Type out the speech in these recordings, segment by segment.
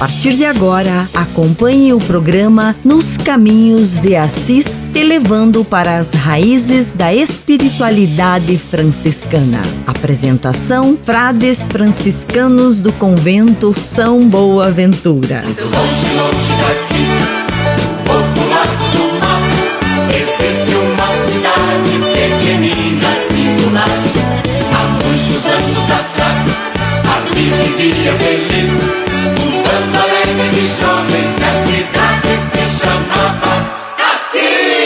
Partir de agora, acompanhe o programa Nos Caminhos de Assis, te levando para as raízes da espiritualidade franciscana. Apresentação: Frades franciscanos do convento São Boaventura. Ali vivia feliz jovens e a cidade se chamava Assis.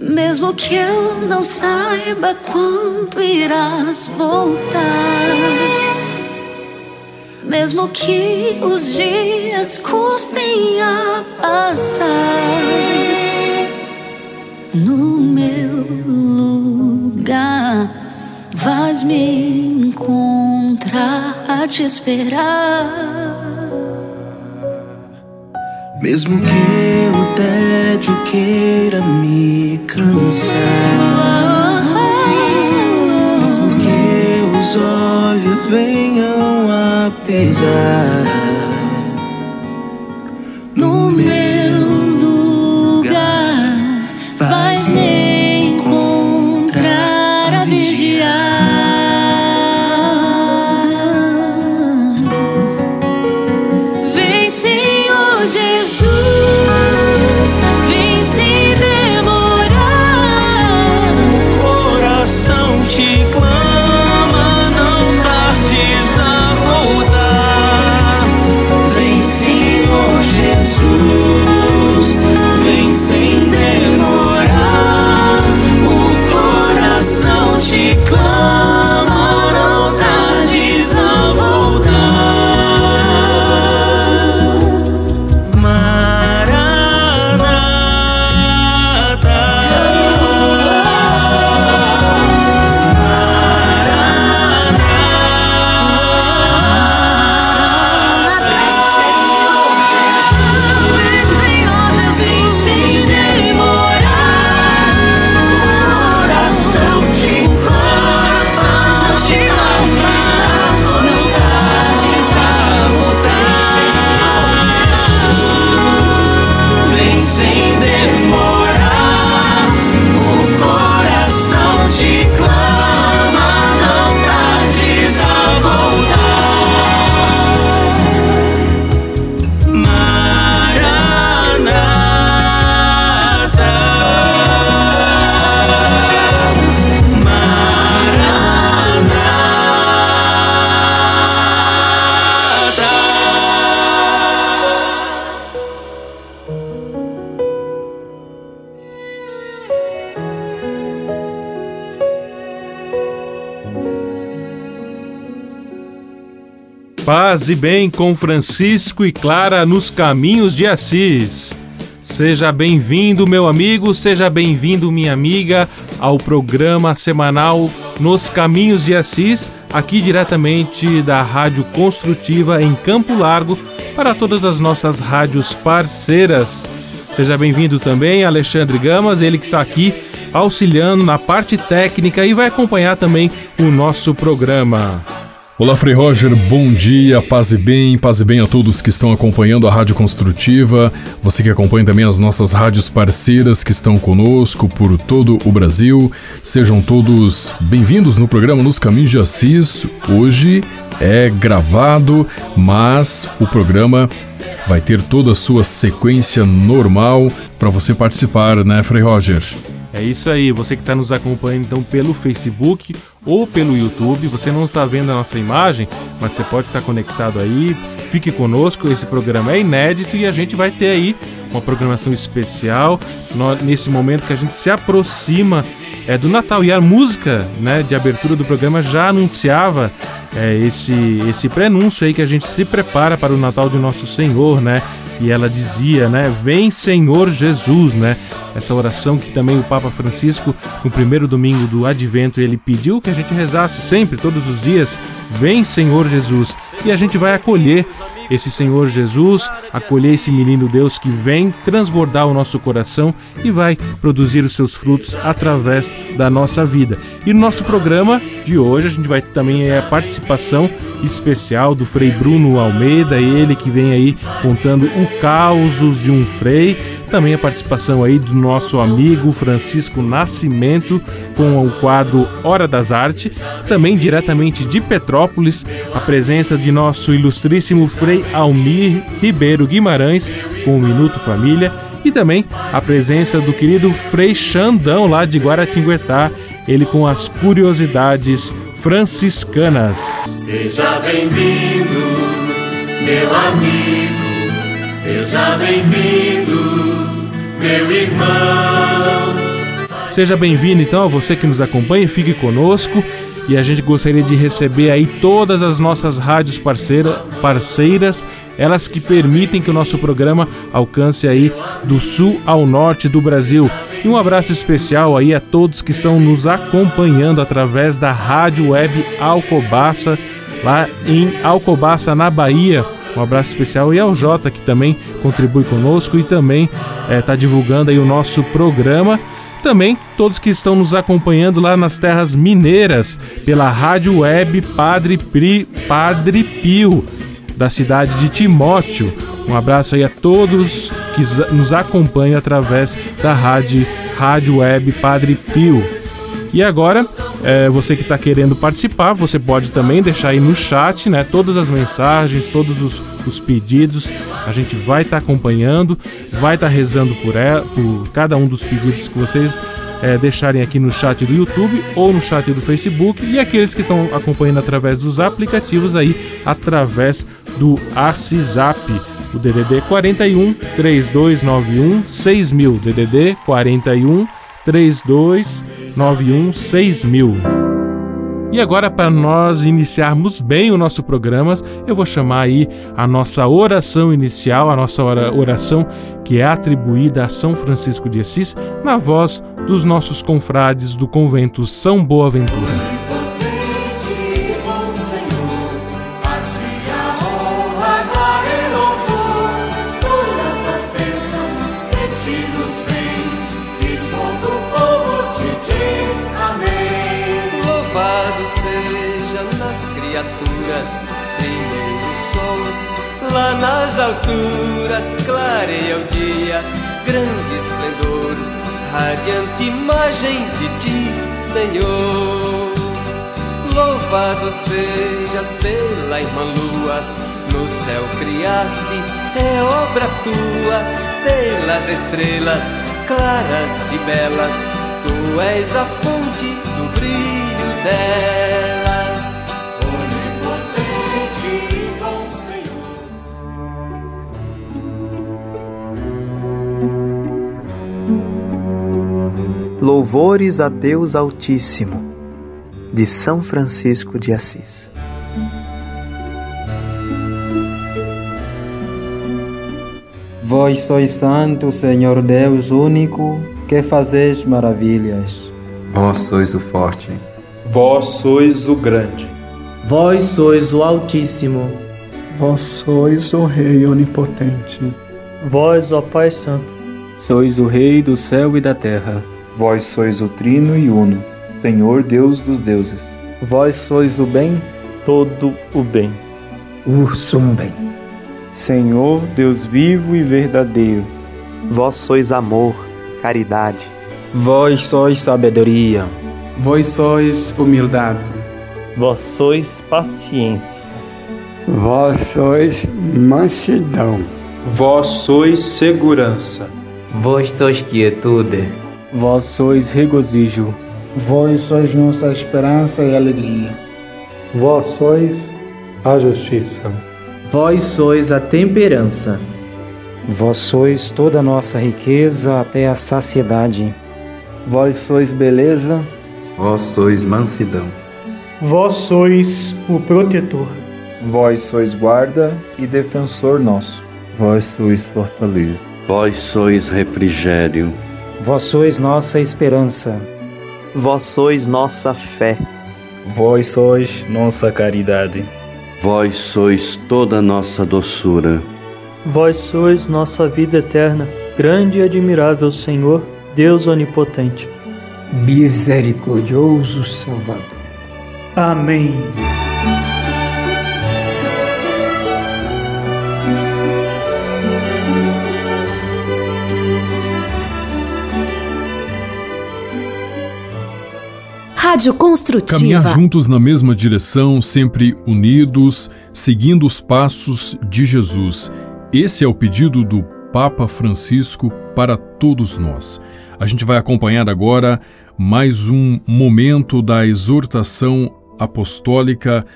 Mesmo que eu não saiba quando irás voltar. Mesmo que os dias custem a passar, no meu lugar. Vais me encontrar a te esperar. Mesmo que o tédio queira me cansar, mesmo que os olhos venham a pesar, Paz e bem com Francisco e Clara nos caminhos de Assis. Seja bem-vindo, meu amigo, seja bem-vindo, minha amiga, ao programa semanal Nos Caminhos de Assis, aqui diretamente da Rádio Construtiva em Campo Largo, para todas as nossas rádios parceiras. Seja bem-vindo também, Alexandre Gamas, ele que está aqui auxiliando na parte técnica e vai acompanhar também o nosso programa. Olá, Frei Roger, bom dia, paz e bem, paz e bem a todos que estão acompanhando a Rádio Construtiva, você que acompanha também as nossas rádios parceiras que estão conosco por todo o Brasil. Sejam todos bem-vindos no programa Nos Caminhos de Assis. Hoje é gravado, mas o programa vai ter toda a sua sequência normal para você participar, né, Frei Roger? É isso aí, você que está nos acompanhando então pelo Facebook ou pelo YouTube, você não está vendo a nossa imagem, mas você pode estar conectado aí, fique conosco, esse programa é inédito e a gente vai ter aí uma programação especial. Nesse momento que a gente se aproxima é, do Natal. E a música né, de abertura do programa já anunciava é, esse, esse prenúncio aí que a gente se prepara para o Natal do nosso Senhor, né? E ela dizia, né? Vem Senhor Jesus, né? Essa oração que também o Papa Francisco, no primeiro domingo do Advento, ele pediu que a gente rezasse sempre, todos os dias, Vem Senhor Jesus. E a gente vai acolher esse Senhor Jesus, acolher esse menino Deus que vem transbordar o nosso coração e vai produzir os seus frutos através da nossa vida. E no nosso programa de hoje a gente vai ter também a participação especial do Frei Bruno Almeida, ele que vem aí contando o causos de um frei também a participação aí do nosso amigo Francisco Nascimento com o quadro Hora das Artes, também diretamente de Petrópolis, a presença de nosso ilustríssimo Frei Almir Ribeiro Guimarães com o Minuto Família e também a presença do querido Frei Xandão lá de Guaratinguetá, ele com as curiosidades franciscanas. Seja bem-vindo, meu amigo. Seja bem-vindo, meu irmão. Seja bem-vindo então a você que nos acompanha, fique conosco e a gente gostaria de receber aí todas as nossas rádios parceira, parceiras, elas que permitem que o nosso programa alcance aí do sul ao norte do Brasil. E um abraço especial aí a todos que estão nos acompanhando através da Rádio Web Alcobaça, lá em Alcobaça, na Bahia. Um abraço especial e ao Jota, que também contribui conosco e também está divulgando aí o nosso programa. Também todos que estão nos acompanhando lá nas terras mineiras pela rádio web Padre, Pri, Padre Pio, da cidade de Timóteo. Um abraço aí a todos que nos acompanham através da rádio, rádio web Padre Pio. E agora, é, você que está querendo participar, você pode também deixar aí no chat, né? Todas as mensagens, todos os, os pedidos, a gente vai estar tá acompanhando, vai estar tá rezando por, ela, por cada um dos pedidos que vocês é, deixarem aqui no chat do YouTube ou no chat do Facebook e aqueles que estão acompanhando através dos aplicativos aí, através do ACISAP. O DDD 41 3291 6000 DDD 41 3291 6000. E agora, para nós iniciarmos bem o nosso programa, eu vou chamar aí a nossa oração inicial, a nossa oração que é atribuída a São Francisco de Assis, na voz dos nossos confrades do convento São Boaventura. Alturas clareia o dia, grande esplendor, radiante imagem de ti, Senhor. Louvado sejas pela irmã lua, no céu criaste, é obra tua, pelas estrelas claras e belas, tu és a fonte do brilho dela. Louvores a Deus Altíssimo, de São Francisco de Assis. Vós sois santo, Senhor Deus único, que fazeis maravilhas. Vós sois o forte. Vós sois o grande. Vós sois o Altíssimo. Vós sois o Rei onipotente. Vós, ó Pai Santo, sois o Rei do céu e da terra. Vós sois o Trino e Uno, Senhor Deus dos deuses. Vós sois o bem, todo o bem. O sumo bem. Senhor Deus vivo e verdadeiro. Vós sois amor, caridade. Vós sois sabedoria. Vós sois humildade. Vós sois paciência. Vós sois mansidão. Vós sois segurança. Vós sois quietude. Vós sois regozijo. Vós sois nossa esperança e alegria. Vós sois a justiça. Vós sois a temperança. Vós sois toda a nossa riqueza até a saciedade. Vós sois beleza, vós sois mansidão. Vós sois o protetor. Vós sois guarda e defensor nosso. Vós sois fortaleza. Vós sois refrigério. Vós sois nossa esperança. Vós sois nossa fé. Vós sois nossa caridade. Vós sois toda nossa doçura. Vós sois nossa vida eterna, grande e admirável Senhor, Deus onipotente. Misericordioso Salvador. Amém. Rádio Construtiva. Caminhar juntos na mesma direção, sempre unidos, seguindo os passos de Jesus. Esse é o pedido do Papa Francisco para todos nós. A gente vai acompanhar agora mais um momento da exortação apostólica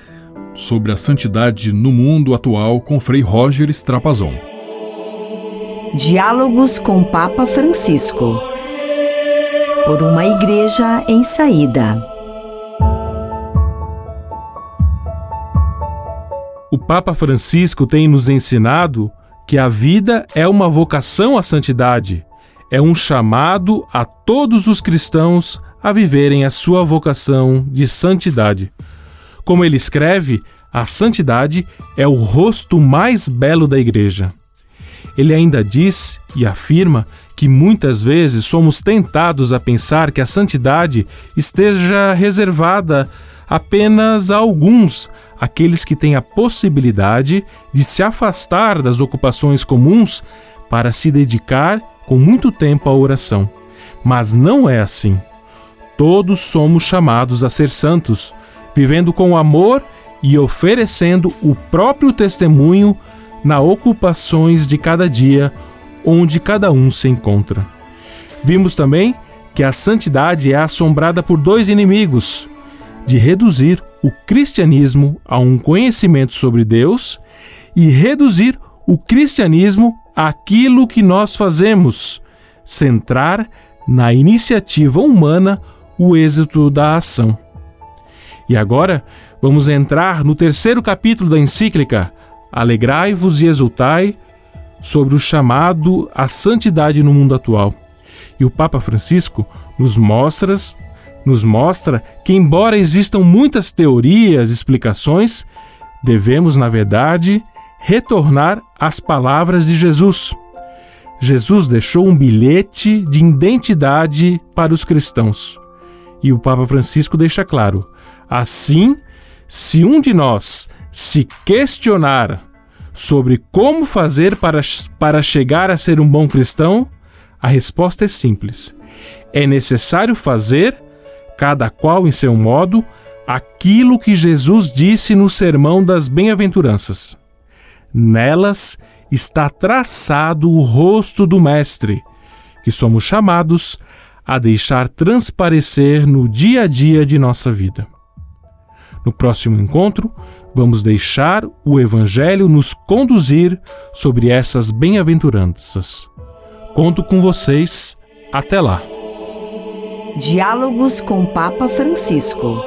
sobre a santidade no mundo atual com Frei Roger Strapazon. Diálogos com Papa Francisco. Por uma igreja em saída. O Papa Francisco tem nos ensinado que a vida é uma vocação à santidade, é um chamado a todos os cristãos a viverem a sua vocação de santidade. Como ele escreve, a santidade é o rosto mais belo da igreja. Ele ainda diz e afirma que muitas vezes somos tentados a pensar que a santidade esteja reservada apenas a alguns, aqueles que têm a possibilidade de se afastar das ocupações comuns para se dedicar com muito tempo à oração. Mas não é assim. Todos somos chamados a ser santos, vivendo com amor e oferecendo o próprio testemunho na ocupações de cada dia onde cada um se encontra. Vimos também que a santidade é assombrada por dois inimigos: de reduzir o cristianismo a um conhecimento sobre Deus e reduzir o cristianismo àquilo que nós fazemos, centrar na iniciativa humana o êxito da ação. E agora vamos entrar no terceiro capítulo da encíclica Alegrai-vos e exultai sobre o chamado à santidade no mundo atual. E o Papa Francisco nos mostra, nos mostra que, embora existam muitas teorias e explicações, devemos, na verdade, retornar às palavras de Jesus. Jesus deixou um bilhete de identidade para os cristãos. E o Papa Francisco deixa claro: assim, se um de nós se questionar sobre como fazer para, para chegar a ser um bom cristão, a resposta é simples. É necessário fazer, cada qual em seu modo, aquilo que Jesus disse no Sermão das Bem-aventuranças. Nelas está traçado o rosto do Mestre, que somos chamados a deixar transparecer no dia a dia de nossa vida. No próximo encontro, vamos deixar o Evangelho nos conduzir sobre essas bem-aventuranças. Conto com vocês. Até lá. Diálogos com Papa Francisco.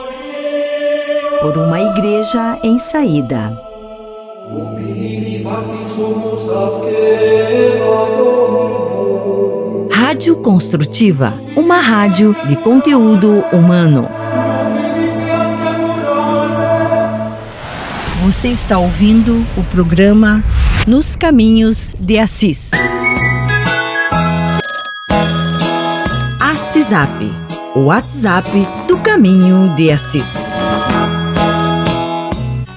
Por uma igreja em saída. Rádio Construtiva, uma rádio de conteúdo humano. Você está ouvindo o programa Nos Caminhos de Assis. Assisap, o WhatsApp do Caminho de Assis.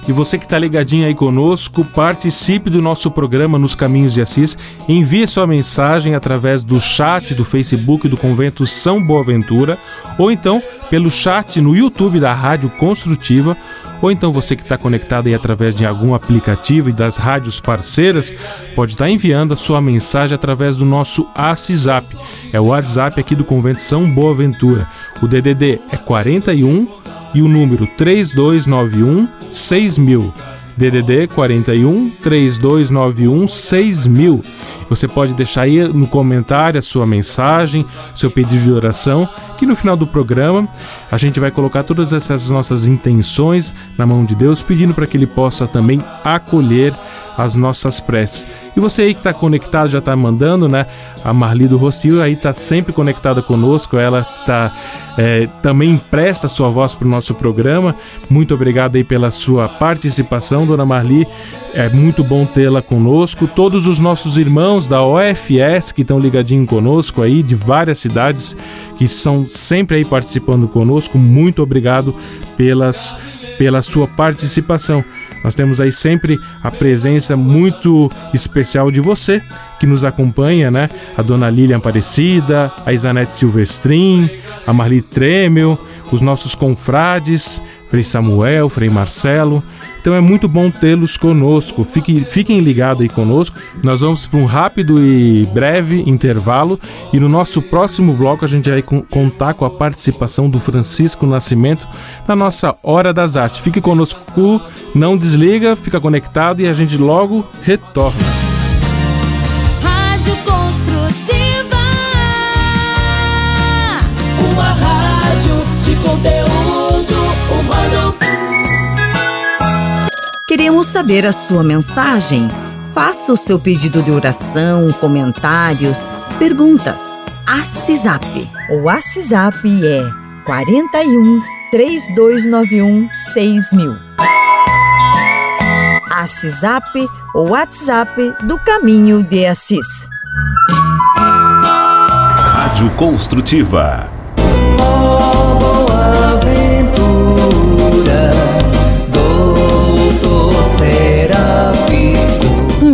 E você que está ligadinho aí conosco, participe do nosso programa Nos Caminhos de Assis. Envie sua mensagem através do chat do Facebook do Convento São Boaventura, ou então pelo chat no YouTube da Rádio Construtiva, ou então você que está conectado aí através de algum aplicativo e das rádios parceiras, pode estar enviando a sua mensagem através do nosso ACISAP. É o WhatsApp aqui do Convento São Boaventura. O DDD é 41 e o número 3291 6000. DDD 41 3291 6000. Você pode deixar aí no comentário a sua mensagem, seu pedido de oração, que no final do programa a gente vai colocar todas essas nossas intenções na mão de Deus, pedindo para que Ele possa também acolher as nossas preces. E você aí que está conectado, já está mandando, né? A Marli do Rostil aí está sempre conectada conosco, ela está é, também empresta sua voz para o nosso programa. Muito obrigado aí pela sua participação, dona Marli. É muito bom tê-la conosco. Todos os nossos irmãos da OFS que estão ligadinhos conosco aí, de várias cidades, que são sempre aí participando conosco, muito obrigado pelas, pela sua participação. Nós temos aí sempre a presença muito especial de você que nos acompanha, né? A dona Lilian Aparecida, a Isanete Silvestrin, a Marli Tremel, os nossos confrades, Frei Samuel, Frei Marcelo. Então é muito bom tê-los conosco. Fiquem, fiquem ligados aí conosco. Nós vamos para um rápido e breve intervalo e no nosso próximo bloco a gente vai contar com a participação do Francisco Nascimento na nossa Hora das Artes. Fique conosco, não desliga, fica conectado e a gente logo retorna. Queremos saber a sua mensagem. Faça o seu pedido de oração, comentários, perguntas. ACISAP. O ACISAP é 41 3291 6000. ACISAP, o WhatsApp do Caminho de Assis. Rádio Construtiva. esperaba.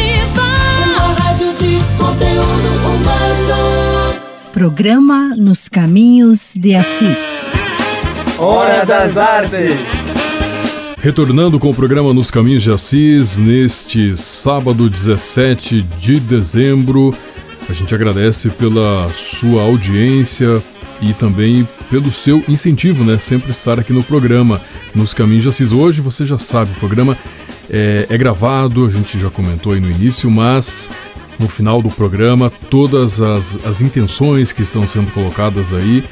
Construtiva, uma rádio de conteúdo humano. Programa Nos Caminhos de Assis. Hora das Artes. Retornando com o programa Nos Caminhos de Assis, neste sábado 17 de dezembro, a gente agradece pela sua audiência e também pelo seu incentivo, né? Sempre estar aqui no programa Nos Caminhos de Assis. Hoje você já sabe, o programa é, é gravado, a gente já comentou aí no início, mas no final do programa, todas as, as intenções que estão sendo colocadas aí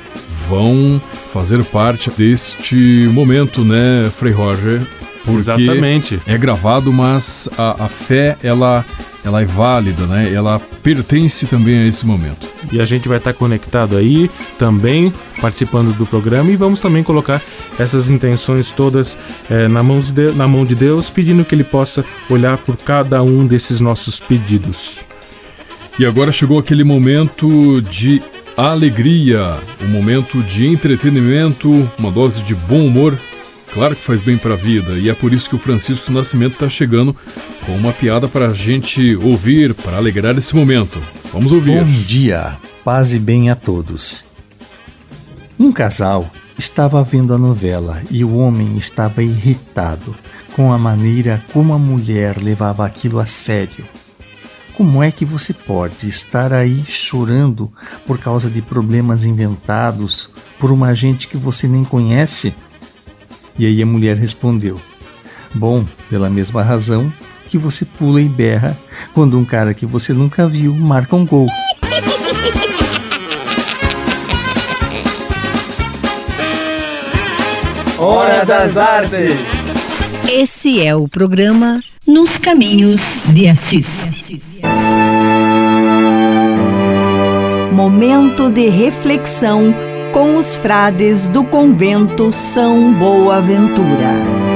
vão fazer parte deste momento, né, Frei Roger? Porque Exatamente. É gravado, mas a, a fé, ela, ela é válida, né? Ela pertence também a esse momento. E a gente vai estar conectado aí também, participando do programa, e vamos também colocar essas intenções todas eh, na, mão de, na mão de Deus, pedindo que Ele possa olhar por cada um desses nossos pedidos. E agora chegou aquele momento de alegria, um momento de entretenimento, uma dose de bom humor. Claro que faz bem para a vida e é por isso que o Francisco Nascimento está chegando com uma piada para a gente ouvir, para alegrar esse momento. Vamos ouvir. Bom dia, paz e bem a todos. Um casal Estava vendo a novela e o homem estava irritado com a maneira como a mulher levava aquilo a sério. Como é que você pode estar aí chorando por causa de problemas inventados por uma gente que você nem conhece? E aí a mulher respondeu: Bom, pela mesma razão que você pula e berra quando um cara que você nunca viu marca um gol. Hora das Artes. Esse é o programa Nos Caminhos de Assis. Momento de reflexão com os frades do convento São Boaventura.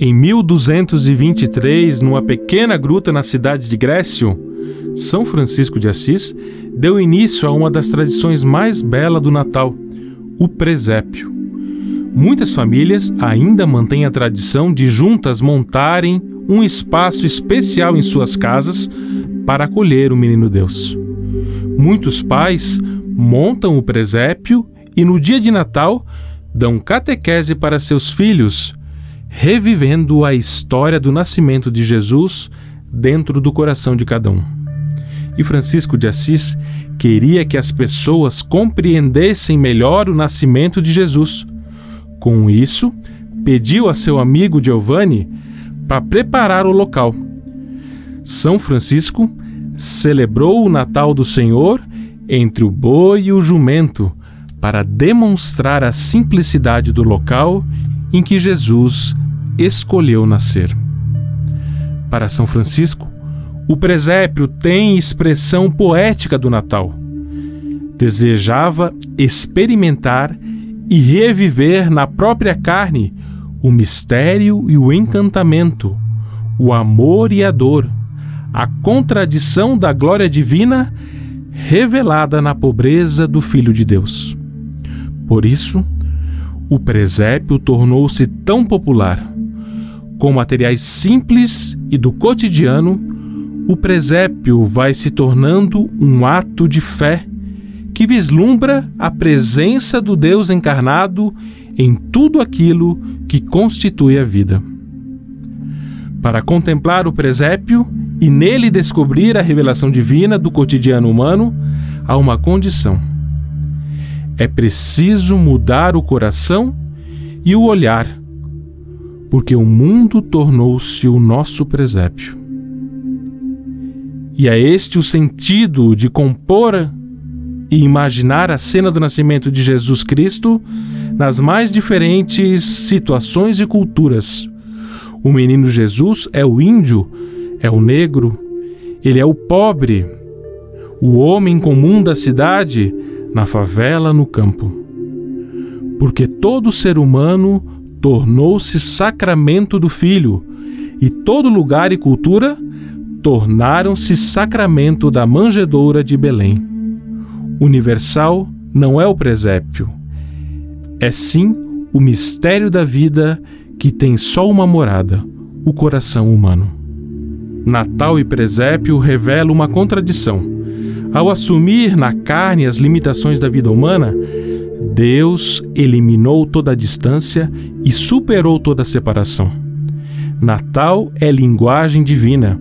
Em 1223, numa pequena gruta na cidade de Grécio, São Francisco de Assis deu início a uma das tradições mais belas do Natal, o presépio. Muitas famílias ainda mantêm a tradição de juntas montarem um espaço especial em suas casas para acolher o menino Deus. Muitos pais montam o presépio e no dia de Natal dão catequese para seus filhos revivendo a história do nascimento de Jesus dentro do coração de cada um. E Francisco de Assis queria que as pessoas compreendessem melhor o nascimento de Jesus. Com isso, pediu a seu amigo Giovanni para preparar o local. São Francisco celebrou o Natal do Senhor entre o boi e o jumento para demonstrar a simplicidade do local em que Jesus escolheu nascer. Para São Francisco, o presépio tem expressão poética do Natal. Desejava experimentar e reviver na própria carne o mistério e o encantamento, o amor e a dor, a contradição da glória divina revelada na pobreza do Filho de Deus. Por isso, o presépio tornou-se tão popular. Com materiais simples e do cotidiano, o presépio vai se tornando um ato de fé que vislumbra a presença do Deus encarnado em tudo aquilo que constitui a vida. Para contemplar o presépio e nele descobrir a revelação divina do cotidiano humano, há uma condição é preciso mudar o coração e o olhar, porque o mundo tornou-se o nosso presépio. E é este o sentido de compor e imaginar a cena do nascimento de Jesus Cristo nas mais diferentes situações e culturas. O menino Jesus é o índio, é o negro, ele é o pobre, o homem comum da cidade na favela, no campo. Porque todo ser humano tornou-se sacramento do Filho, e todo lugar e cultura tornaram-se sacramento da manjedoura de Belém. Universal não é o presépio, é sim o mistério da vida que tem só uma morada, o coração humano. Natal e presépio revelam uma contradição ao assumir na carne as limitações da vida humana, Deus eliminou toda a distância e superou toda a separação. Natal é linguagem divina.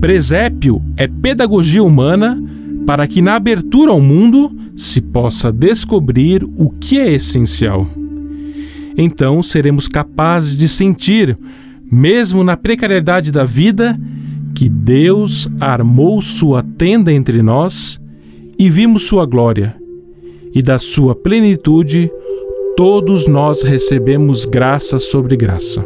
Presépio é pedagogia humana para que na abertura ao mundo se possa descobrir o que é essencial. Então seremos capazes de sentir, mesmo na precariedade da vida, que Deus armou sua tenda entre nós e vimos sua glória, e da sua plenitude todos nós recebemos graça sobre graça.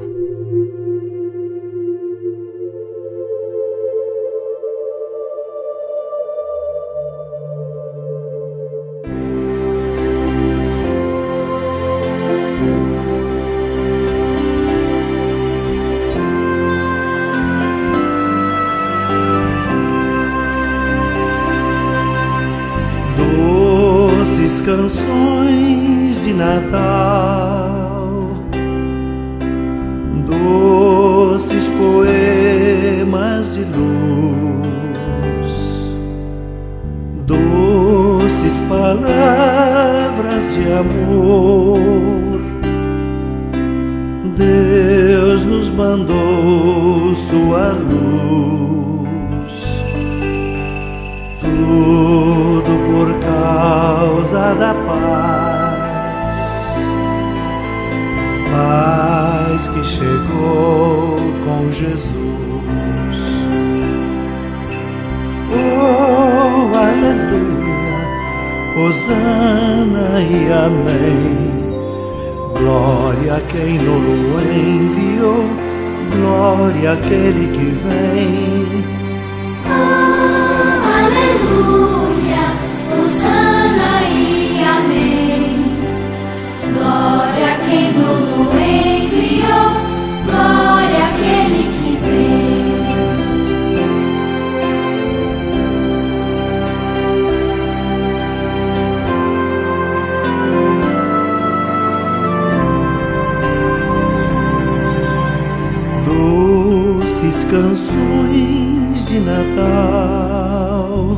Canções de Natal,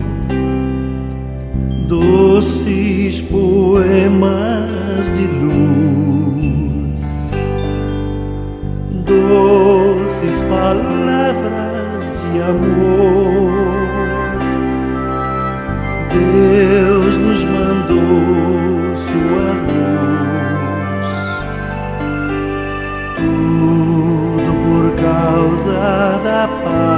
doces poemas de luz, doces palavras de amor. Deus causa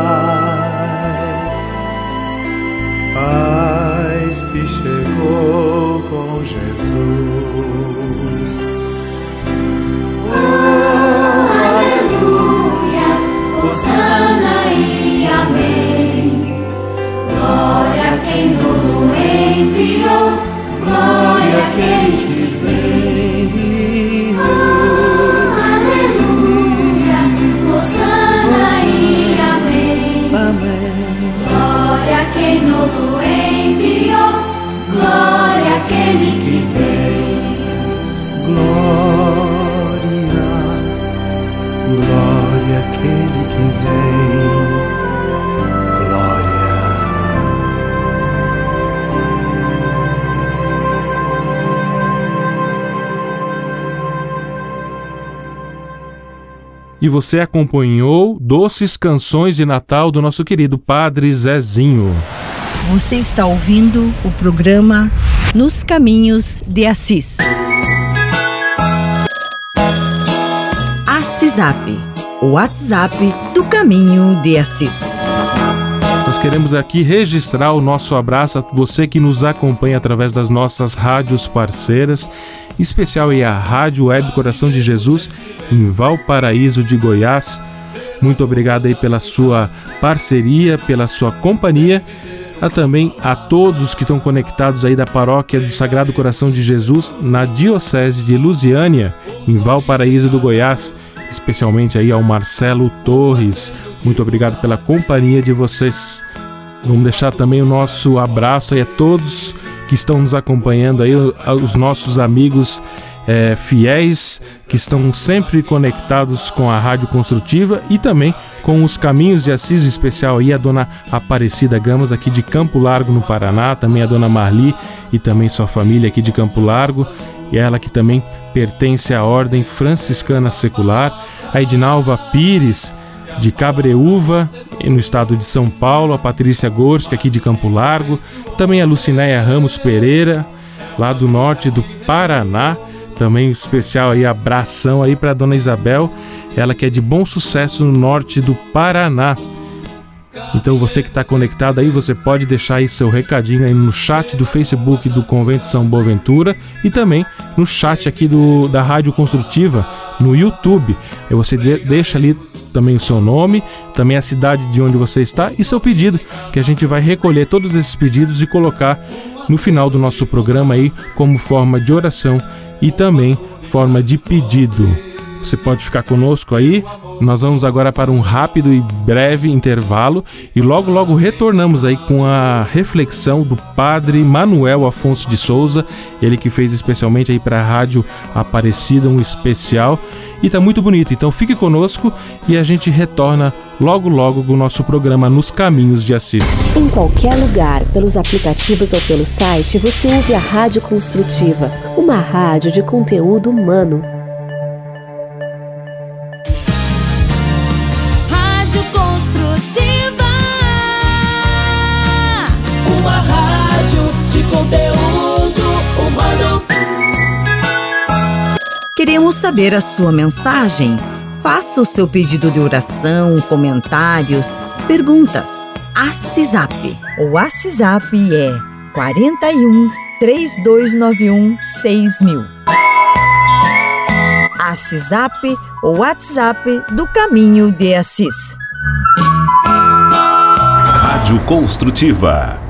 E você acompanhou doces canções de Natal do nosso querido Padre Zezinho. Você está ouvindo o programa Nos Caminhos de Assis. Assisap, o WhatsApp do Caminho de Assis. Nós queremos aqui registrar o nosso abraço a você que nos acompanha através das nossas rádios parceiras, em especial a Rádio Web Coração de Jesus em Valparaíso de Goiás. Muito obrigado aí pela sua parceria, pela sua companhia. A também a todos que estão conectados aí da paróquia do Sagrado Coração de Jesus na Diocese de Lusiânia, em Valparaíso do Goiás, especialmente aí ao Marcelo Torres. Muito obrigado pela companhia de vocês. Vamos deixar também o nosso abraço aí a todos que estão nos acompanhando aí, os nossos amigos é, fiéis que estão sempre conectados com a Rádio Construtiva e também com os Caminhos de Assis, especial aí a dona Aparecida Gamas aqui de Campo Largo, no Paraná, também a dona Marli e também sua família aqui de Campo Largo, e ela que também pertence à Ordem Franciscana Secular, a Edinalva Pires, de Cabreúva, no estado de São Paulo, a Patrícia Gorski, aqui de Campo Largo, também a Lucinéia Ramos Pereira, lá do norte do Paraná, também especial aí, abração aí para dona Isabel, ela que é de bom sucesso no norte do Paraná. Então você que está conectado aí, você pode deixar aí seu recadinho aí no chat do Facebook do Convento São Boaventura e também no chat aqui do, da Rádio Construtiva no YouTube. E você de, deixa ali também o seu nome, também a cidade de onde você está e seu pedido, que a gente vai recolher todos esses pedidos e colocar no final do nosso programa aí como forma de oração e também forma de pedido. Você pode ficar conosco aí Nós vamos agora para um rápido e breve intervalo e logo logo retornamos aí com a reflexão do Padre Manuel Afonso de Souza, ele que fez especialmente aí para a Rádio Aparecida um especial e tá muito bonito. Então fique conosco e a gente retorna logo logo com o nosso programa Nos Caminhos de Assis. Em qualquer lugar, pelos aplicativos ou pelo site, você ouve a Rádio Construtiva, uma rádio de conteúdo humano. Saber a sua mensagem. Faça o seu pedido de oração, comentários, perguntas. ACISAP. O ACISAP é 41 3291 6000. ACISAP, o WhatsApp do Caminho de Assis. Rádio Construtiva.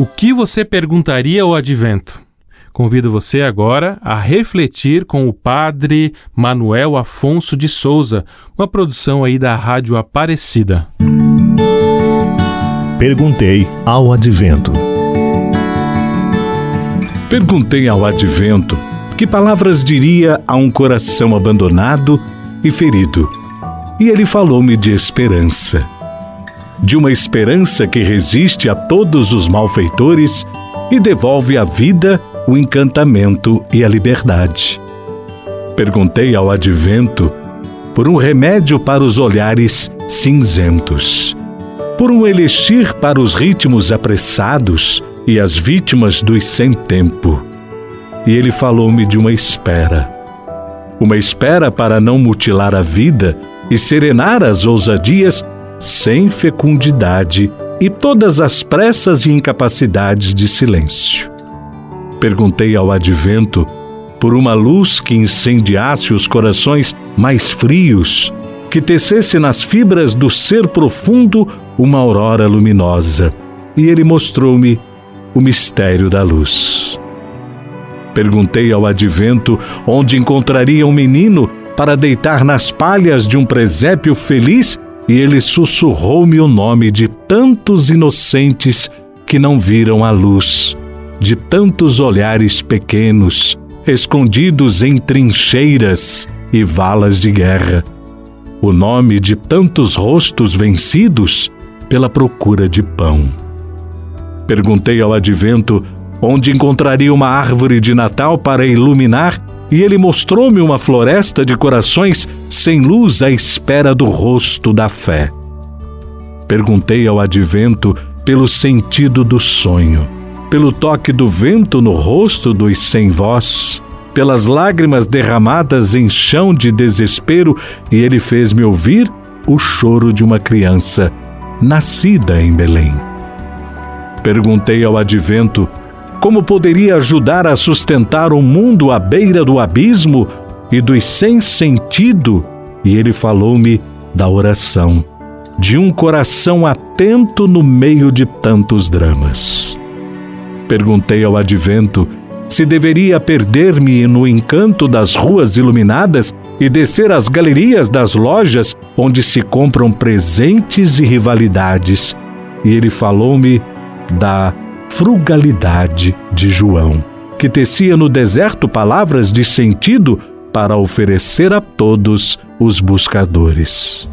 O que você perguntaria ao advento? Convido você agora a refletir com o padre Manuel Afonso de Souza, uma produção aí da Rádio Aparecida. Perguntei ao advento. Perguntei ao advento que palavras diria a um coração abandonado e ferido. E ele falou-me de esperança. De uma esperança que resiste a todos os malfeitores e devolve à vida o encantamento e a liberdade. Perguntei ao advento por um remédio para os olhares cinzentos, por um elixir para os ritmos apressados e as vítimas dos sem tempo. E ele falou-me de uma espera. Uma espera para não mutilar a vida e serenar as ousadias sem fecundidade e todas as pressas e incapacidades de silêncio. Perguntei ao advento por uma luz que incendiasse os corações mais frios, que tecesse nas fibras do ser profundo uma aurora luminosa. E ele mostrou-me o mistério da luz. Perguntei ao advento onde encontraria um menino para deitar nas palhas de um presépio feliz e ele sussurrou-me o nome de tantos inocentes que não viram a luz, de tantos olhares pequenos, escondidos em trincheiras e valas de guerra, o nome de tantos rostos vencidos pela procura de pão. Perguntei ao advento onde encontraria uma árvore de Natal para iluminar, e ele mostrou-me uma floresta de corações sem luz à espera do rosto da fé. Perguntei ao advento pelo sentido do sonho, pelo toque do vento no rosto dos sem voz, pelas lágrimas derramadas em chão de desespero, e ele fez-me ouvir o choro de uma criança nascida em Belém. Perguntei ao advento como poderia ajudar a sustentar um mundo à beira do abismo e dos sem sentido, e ele falou-me da oração, de um coração atento no meio de tantos dramas. Perguntei ao advento se deveria perder-me no encanto das ruas iluminadas e descer às galerias das lojas onde se compram presentes e rivalidades. E ele falou-me da frugalidade de João, que tecia no deserto palavras de sentido para oferecer a todos os buscadores.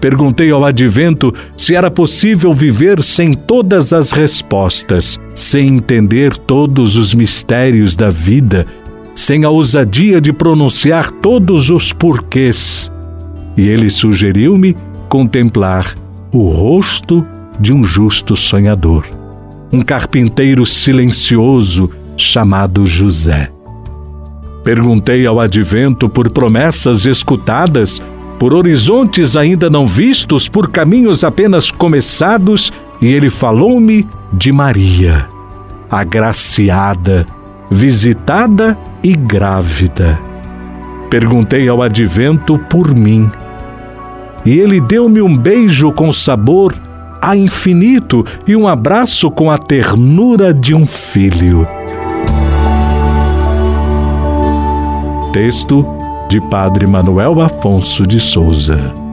Perguntei ao advento se era possível viver sem todas as respostas, sem entender todos os mistérios da vida, sem a ousadia de pronunciar todos os porquês. E ele sugeriu-me contemplar o rosto de um justo sonhador um carpinteiro silencioso chamado José. Perguntei ao advento por promessas escutadas, por horizontes ainda não vistos, por caminhos apenas começados, e ele falou-me de Maria, agraciada, visitada e grávida. Perguntei ao advento por mim. E ele deu-me um beijo com sabor a infinito e um abraço com a ternura de um filho. Texto de Padre Manuel Afonso de Souza.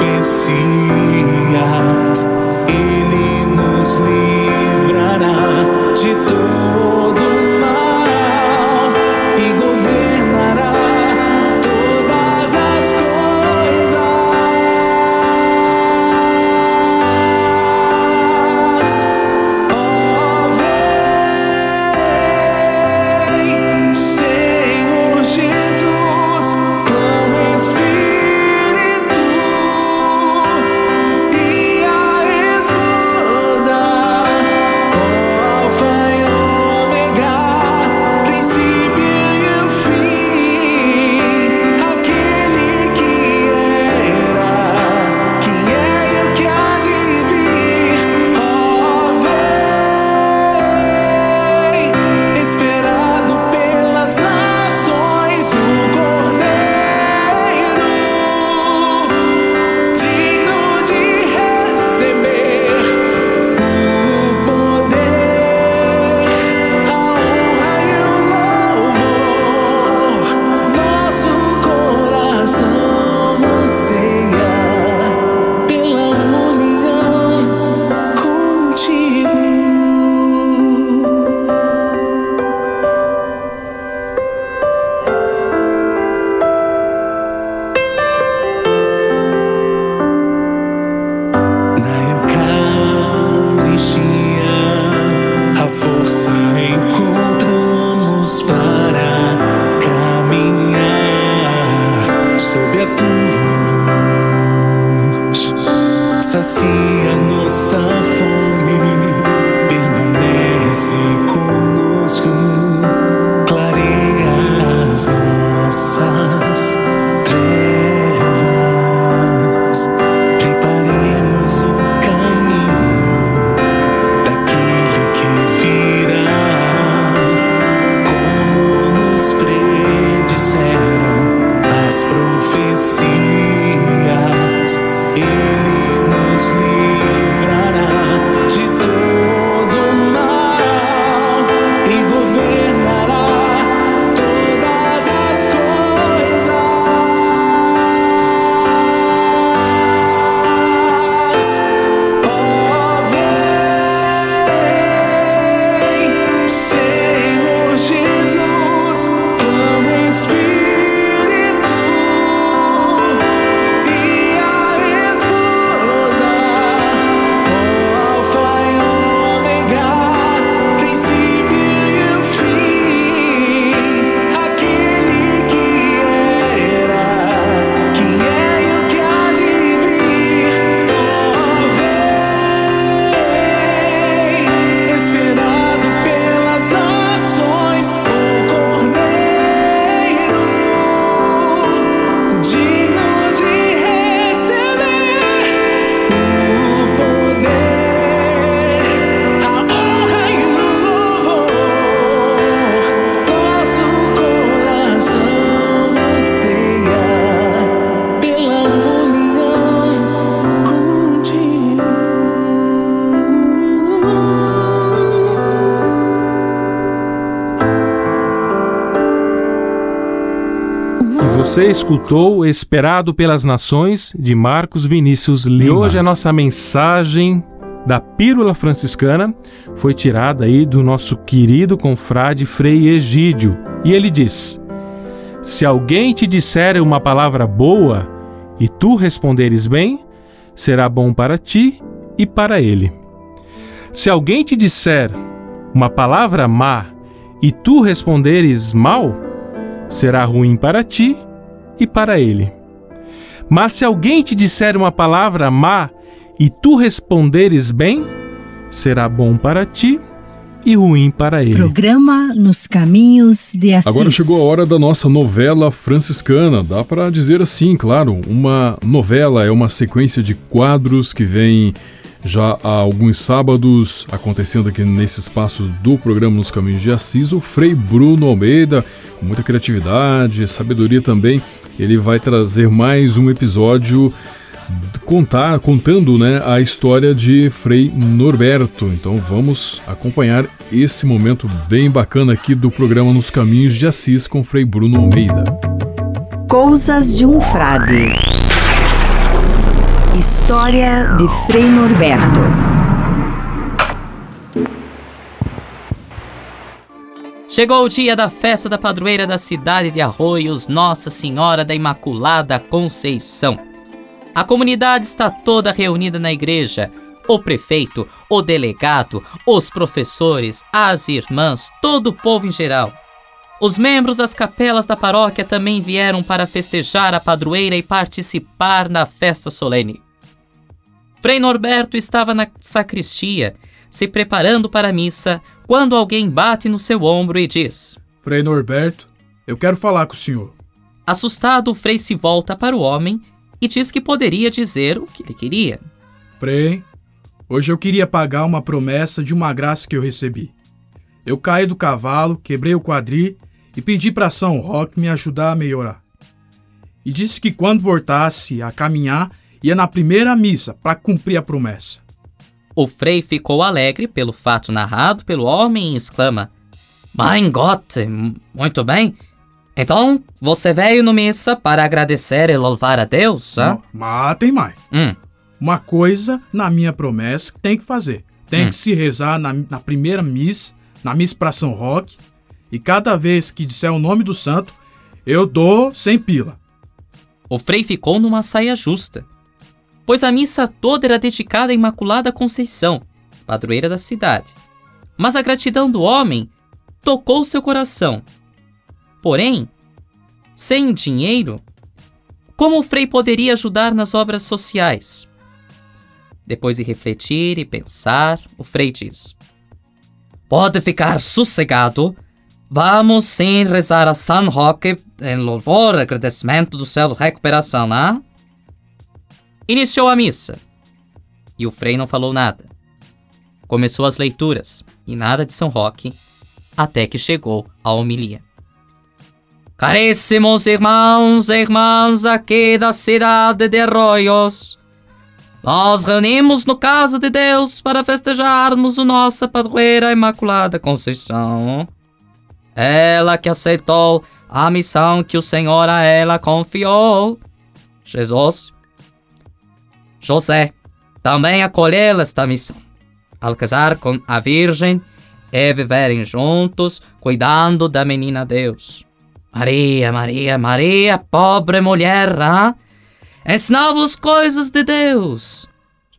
profecias, ele nos livra. Você escutou Esperado pelas Nações de Marcos Vinícius Lima. E hoje a nossa mensagem da Pílula Franciscana foi tirada aí do nosso querido confrade Frei Egídio. E ele diz: Se alguém te disser uma palavra boa e tu responderes bem, será bom para ti e para ele. Se alguém te disser uma palavra má e tu responderes mal, será ruim para ti e para ele. Mas se alguém te disser uma palavra má e tu responderes bem, será bom para ti e ruim para ele. Programa Nos Caminhos de Assis. Agora chegou a hora da nossa novela franciscana. Dá para dizer assim, claro, uma novela é uma sequência de quadros que vem já há alguns sábados acontecendo aqui nesse espaço do programa Nos Caminhos de Assis, o Frei Bruno Almeida, com muita criatividade, sabedoria também, ele vai trazer mais um episódio contar, contando né, a história de Frei Norberto. Então vamos acompanhar esse momento bem bacana aqui do programa Nos Caminhos de Assis com Frei Bruno Almeida. Coisas de um Frade. História de Frei Norberto. Chegou o dia da festa da padroeira da cidade de Arroios, Nossa Senhora da Imaculada Conceição. A comunidade está toda reunida na igreja. O prefeito, o delegado, os professores, as irmãs, todo o povo em geral. Os membros das capelas da paróquia também vieram para festejar a padroeira e participar da festa solene. Frei Norberto estava na sacristia, se preparando para a missa, quando alguém bate no seu ombro e diz: Frei Norberto, eu quero falar com o senhor. Assustado, o Frei se volta para o homem e diz que poderia dizer o que ele queria. Frei, hoje eu queria pagar uma promessa de uma graça que eu recebi. Eu caí do cavalo, quebrei o quadril e pedi para São Roque me ajudar a melhorar. E disse que quando voltasse a caminhar, ia na primeira missa para cumprir a promessa. O frei ficou alegre pelo fato narrado pelo homem e exclama: Mein Gott, muito bem. Então, você veio no missa para agradecer e louvar a Deus, hã? Não, mas tem mais. Hum. Uma coisa na minha promessa que tem que fazer. Tem Hum. que se rezar na, na primeira missa, na missa para São Roque, e cada vez que disser o nome do santo, eu dou sem pila. O frei ficou numa saia justa, pois a missa toda era dedicada à Imaculada Conceição, padroeira da cidade. Mas a gratidão do homem tocou seu coração. Porém, sem dinheiro, como o frei poderia ajudar nas obras sociais? Depois de refletir e pensar, o frei diz: Pode ficar sossegado. Vamos sim rezar a San Roque em louvor e agradecimento do céu recuperação, né? Iniciou a missa. E o frei não falou nada. Começou as leituras e nada de São Roque, até que chegou a homilia. Caríssimos irmãos e irmãs aqui da cidade de Arroios, nós reunimos no Casa de Deus para festejarmos nossa padroeira Imaculada Conceição. Ela que aceitou a missão que o Senhor a ela confiou. Jesus, José, também acolheu esta missão. Ao casar com a Virgem e viverem juntos, cuidando da menina Deus. Maria, Maria, Maria, pobre mulher, hein? ensinava-os coisas de Deus.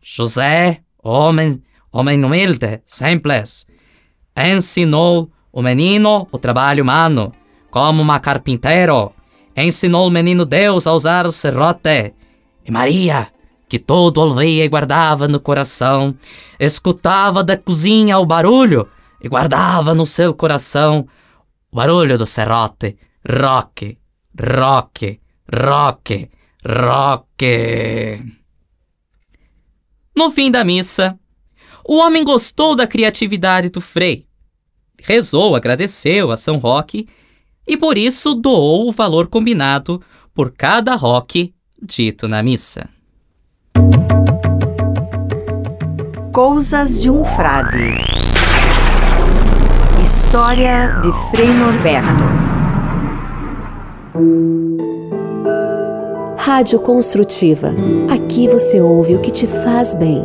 José, homem, homem humilde, simples, ensinou o menino o trabalho humano, como uma carpinteiro. Ensinou o menino Deus a usar o serrote. E Maria, que todo e guardava no coração, escutava da cozinha o barulho e guardava no seu coração o barulho do serrote. Roque, roque, roque, roque. No fim da missa, o homem gostou da criatividade do frei. Rezou, agradeceu a São Roque e por isso doou o valor combinado por cada roque dito na missa. Cousas de um Frade. História de Frei Norberto. Rádio Construtiva. Aqui você ouve o que te faz bem.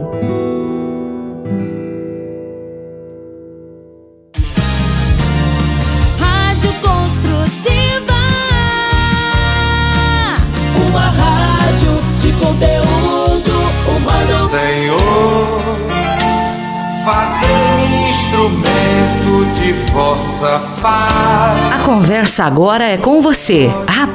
Agora é com você,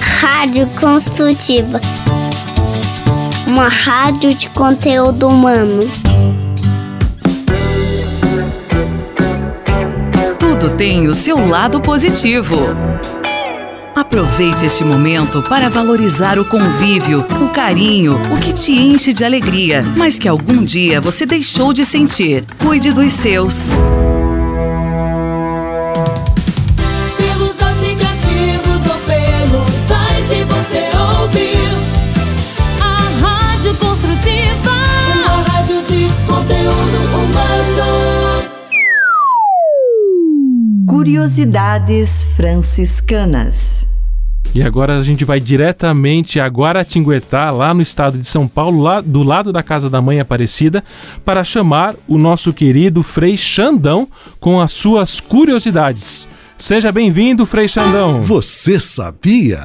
Rádio Construtiva. Uma rádio de conteúdo humano. Tudo tem o seu lado positivo. Aproveite este momento para valorizar o convívio, o carinho, o que te enche de alegria, mas que algum dia você deixou de sentir. Cuide dos seus. Construtiva. Uma rádio de conteúdo humano. Curiosidades franciscanas. E agora a gente vai diretamente a Guaratinguetá, lá no estado de São Paulo, lá do lado da casa da mãe Aparecida, para chamar o nosso querido Frei Xandão com as suas curiosidades. Seja bem-vindo, Frei Xandão. Você sabia?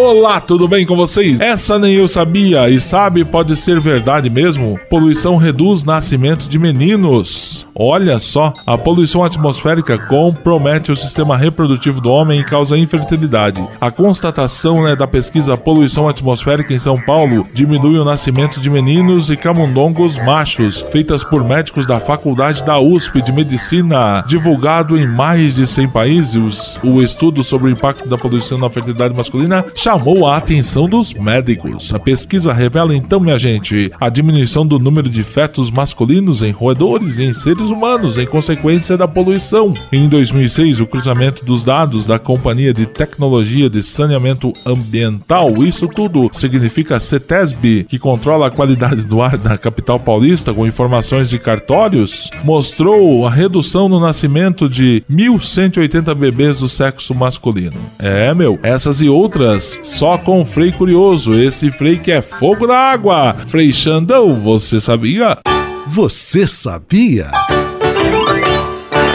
Olá, tudo bem com vocês? Essa nem eu sabia e sabe, pode ser verdade mesmo. Poluição reduz nascimento de meninos. Olha só, a poluição atmosférica compromete o sistema reprodutivo do homem e causa infertilidade. A constatação né, da pesquisa Poluição Atmosférica em São Paulo diminui o nascimento de meninos e camundongos machos, feitas por médicos da Faculdade da USP de Medicina, divulgado em mais de 100 países. O estudo sobre o impacto da poluição na fertilidade masculina chamou a atenção dos médicos. A pesquisa revela então, minha gente, a diminuição do número de fetos masculinos em roedores e em seres humanos em consequência da poluição. Em 2006, o cruzamento dos dados da Companhia de Tecnologia de Saneamento Ambiental, isso tudo significa CETESB, que controla a qualidade do ar da capital paulista com informações de cartórios, mostrou a redução no nascimento de 1.180 bebês do sexo masculino. É, meu, essas e outras só com o Frei Curioso, esse Frei que é fogo na água. Frei Xandão, você sabia? Você sabia?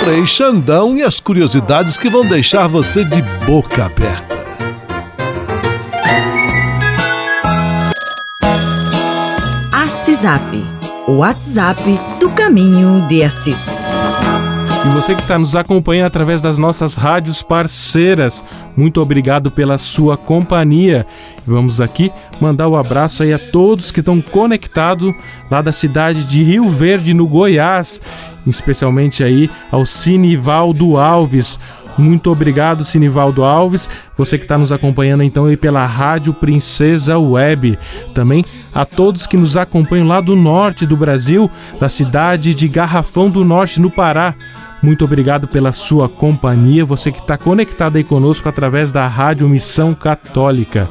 Frei Xandão e as curiosidades que vão deixar você de boca aberta. Assisap, o WhatsApp do Caminho de Assis. E você que está nos acompanhando através das nossas rádios parceiras, muito obrigado pela sua companhia. Vamos aqui mandar o um abraço aí a todos que estão conectados lá da cidade de Rio Verde, no Goiás, especialmente aí ao Sinivaldo Alves. Muito obrigado, Sinivaldo Alves. Você que está nos acompanhando então aí pela Rádio Princesa Web. Também a todos que nos acompanham lá do norte do Brasil, da cidade de Garrafão do Norte, no Pará. Muito obrigado pela sua companhia, você que está conectado aí conosco através da Rádio Missão Católica.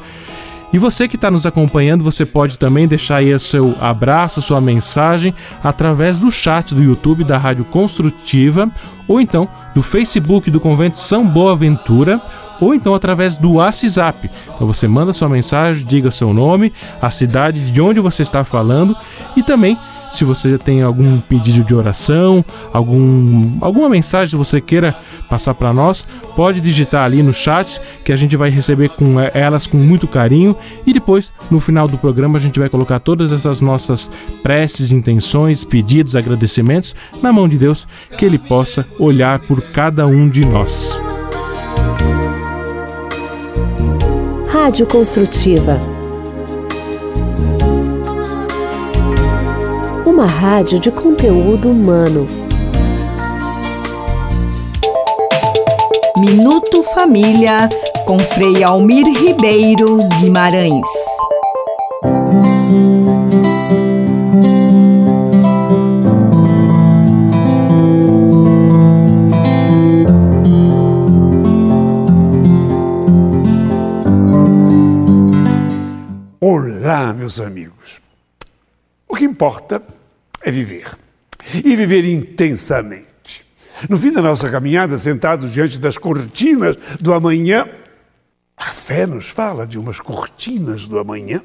E você que está nos acompanhando, você pode também deixar aí o seu abraço, sua mensagem através do chat do YouTube da Rádio Construtiva ou então do Facebook do Convento São Boaventura ou então através do WhatsApp. Então você manda sua mensagem, diga seu nome, a cidade de onde você está falando e também se você tem algum pedido de oração, algum, alguma mensagem que você queira passar para nós, pode digitar ali no chat que a gente vai receber com elas com muito carinho e depois no final do programa a gente vai colocar todas essas nossas preces, intenções, pedidos, agradecimentos na mão de Deus, que ele possa olhar por cada um de nós. Rádio Construtiva uma rádio de conteúdo humano. Minuto Família, com Frei Almir Ribeiro Guimarães. Olá, meus amigos. O que importa é viver. E viver intensamente. No fim da nossa caminhada, sentados diante das cortinas do amanhã, a fé nos fala de umas cortinas do amanhã.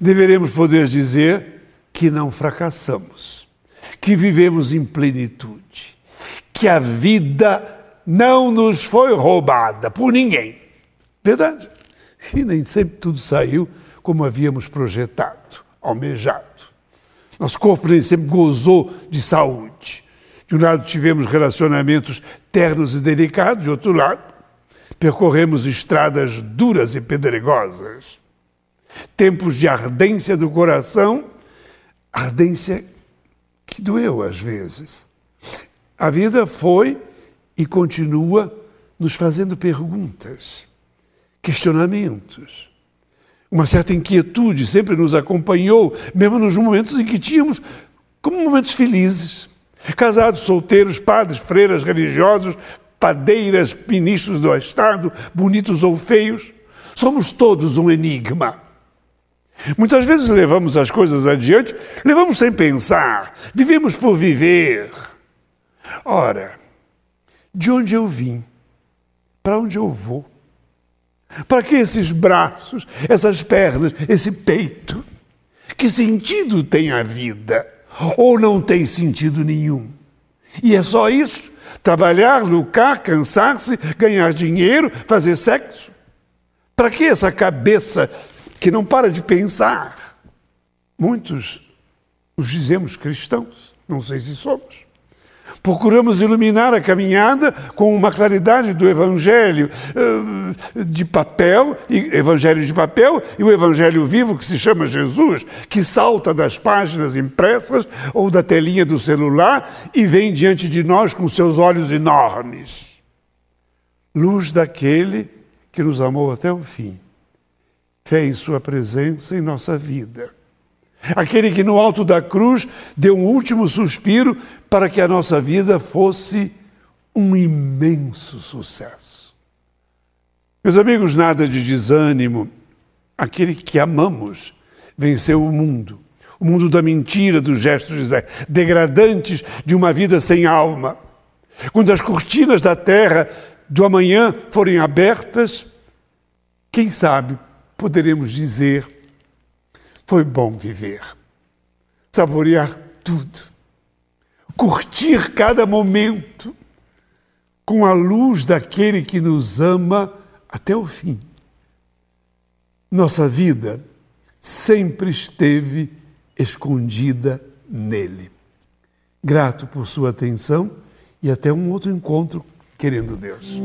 Deveremos poder dizer que não fracassamos, que vivemos em plenitude, que a vida não nos foi roubada por ninguém. Verdade? E nem sempre tudo saiu como havíamos projetado, almejado. Nosso corpo nem sempre gozou de saúde. De um lado tivemos relacionamentos ternos e delicados, de outro lado, percorremos estradas duras e pedregosas. Tempos de ardência do coração, ardência que doeu às vezes. A vida foi e continua nos fazendo perguntas, questionamentos. Uma certa inquietude sempre nos acompanhou, mesmo nos momentos em que tínhamos como momentos felizes. Casados, solteiros, padres, freiras, religiosos, padeiras, ministros do Estado, bonitos ou feios, somos todos um enigma. Muitas vezes levamos as coisas adiante, levamos sem pensar, vivemos por viver. Ora, de onde eu vim? Para onde eu vou? Para que esses braços, essas pernas, esse peito? Que sentido tem a vida? Ou não tem sentido nenhum? E é só isso? Trabalhar, lucrar, cansar-se, ganhar dinheiro, fazer sexo? Para que essa cabeça que não para de pensar? Muitos os dizemos cristãos, não sei se somos. Procuramos iluminar a caminhada com uma claridade do Evangelho eh, de papel, Evangelho de papel e o Evangelho vivo que se chama Jesus, que salta das páginas impressas ou da telinha do celular e vem diante de nós com seus olhos enormes. Luz daquele que nos amou até o fim. Fé em Sua presença em nossa vida aquele que no alto da cruz deu um último suspiro para que a nossa vida fosse um imenso sucesso. Meus amigos, nada de desânimo. Aquele que amamos venceu o mundo, o mundo da mentira, dos gestos degradantes de uma vida sem alma. Quando as cortinas da terra do amanhã forem abertas, quem sabe poderemos dizer foi bom viver, saborear tudo, curtir cada momento com a luz daquele que nos ama até o fim. Nossa vida sempre esteve escondida nele. Grato por sua atenção e até um outro encontro, querendo Deus.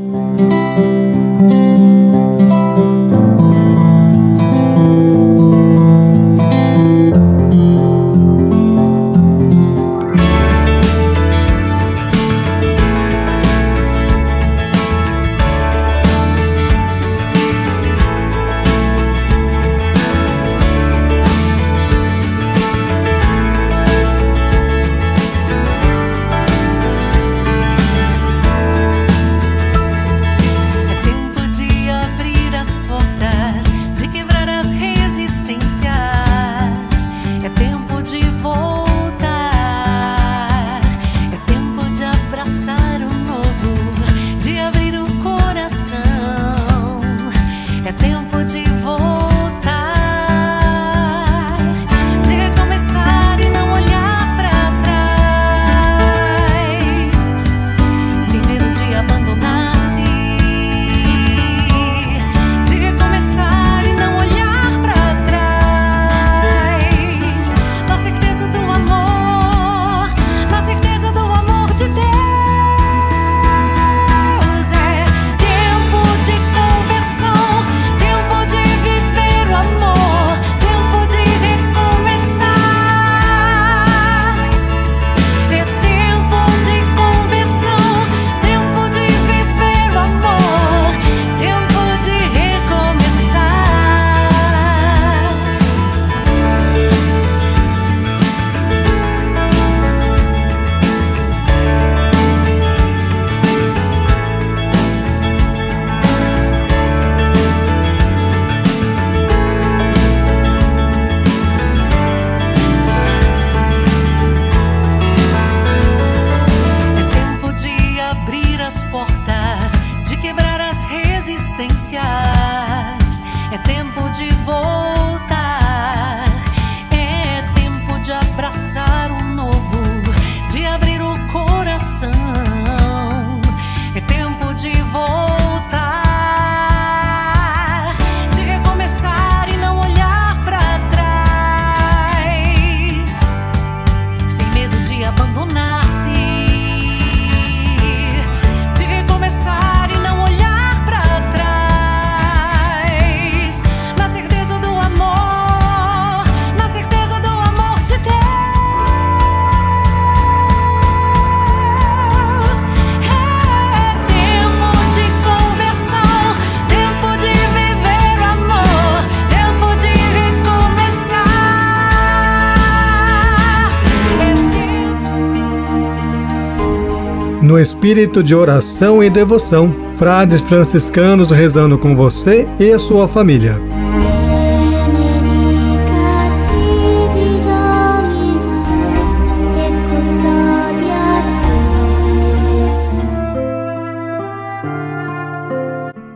Espírito de oração e devoção. Frades franciscanos rezando com você e a sua família.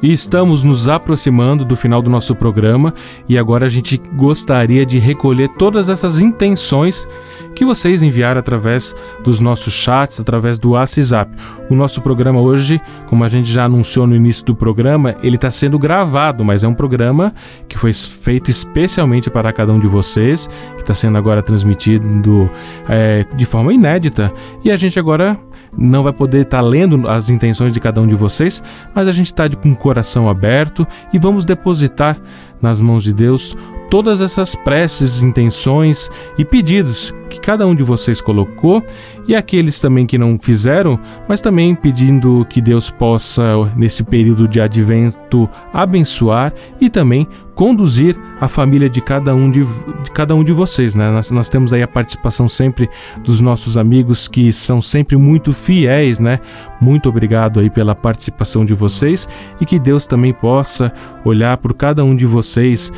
E estamos nos aproximando do final do nosso programa e agora a gente gostaria de recolher todas essas intenções que vocês enviaram através dos nossos chats, através do WhatsApp. O nosso programa hoje, como a gente já anunciou no início do programa, ele está sendo gravado, mas é um programa que foi feito especialmente para cada um de vocês, que está sendo agora transmitido é, de forma inédita. E a gente agora não vai poder estar lendo as intenções de cada um de vocês, mas a gente está com o coração aberto e vamos depositar nas mãos de Deus todas essas preces, intenções e pedidos que cada um de vocês colocou e aqueles também que não fizeram, mas também pedindo que Deus possa, nesse período de advento, abençoar e também conduzir a família de cada um de, de cada um de vocês, né? Nós, nós, temos aí a participação sempre dos nossos amigos que são sempre muito fiéis, né? Muito obrigado aí pela participação de vocês e que Deus também possa olhar por cada um de vocês,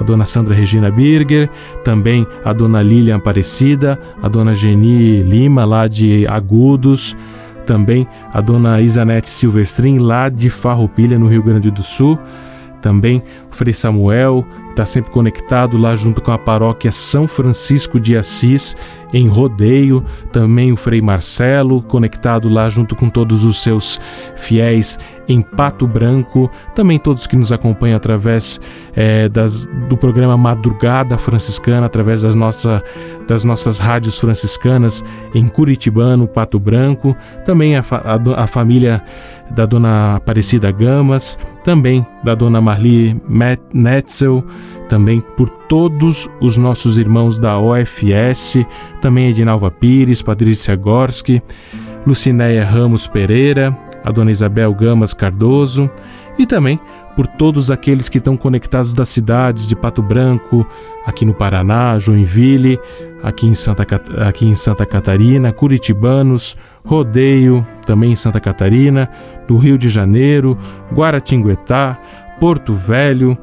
a dona Sandra Regina Birger, também a dona Lilian Aparecida, a dona Geni Lima lá de Agudos, também a dona Isanete Silvestrin lá de Farroupilha no Rio Grande do Sul também Frei Samuel, que está sempre conectado lá junto com a paróquia São Francisco de Assis, em Rodeio. Também o Frei Marcelo, conectado lá junto com todos os seus fiéis em Pato Branco. Também todos que nos acompanham através é, das, do programa Madrugada Franciscana, através das, nossa, das nossas rádios franciscanas em Curitibano, Pato Branco. Também a, a, a família da dona Aparecida Gamas, também da dona Marli Netzel, também por todos os nossos irmãos da OFS, também Edinalva Pires, Patrícia Gorski, Lucinéia Ramos Pereira, a dona Isabel Gamas Cardoso e também por todos aqueles que estão conectados das cidades de Pato Branco, aqui no Paraná, Joinville, aqui em Santa, aqui em Santa Catarina, Curitibanos, Rodeio, também em Santa Catarina, no Rio de Janeiro, Guaratinguetá, Porto Velho,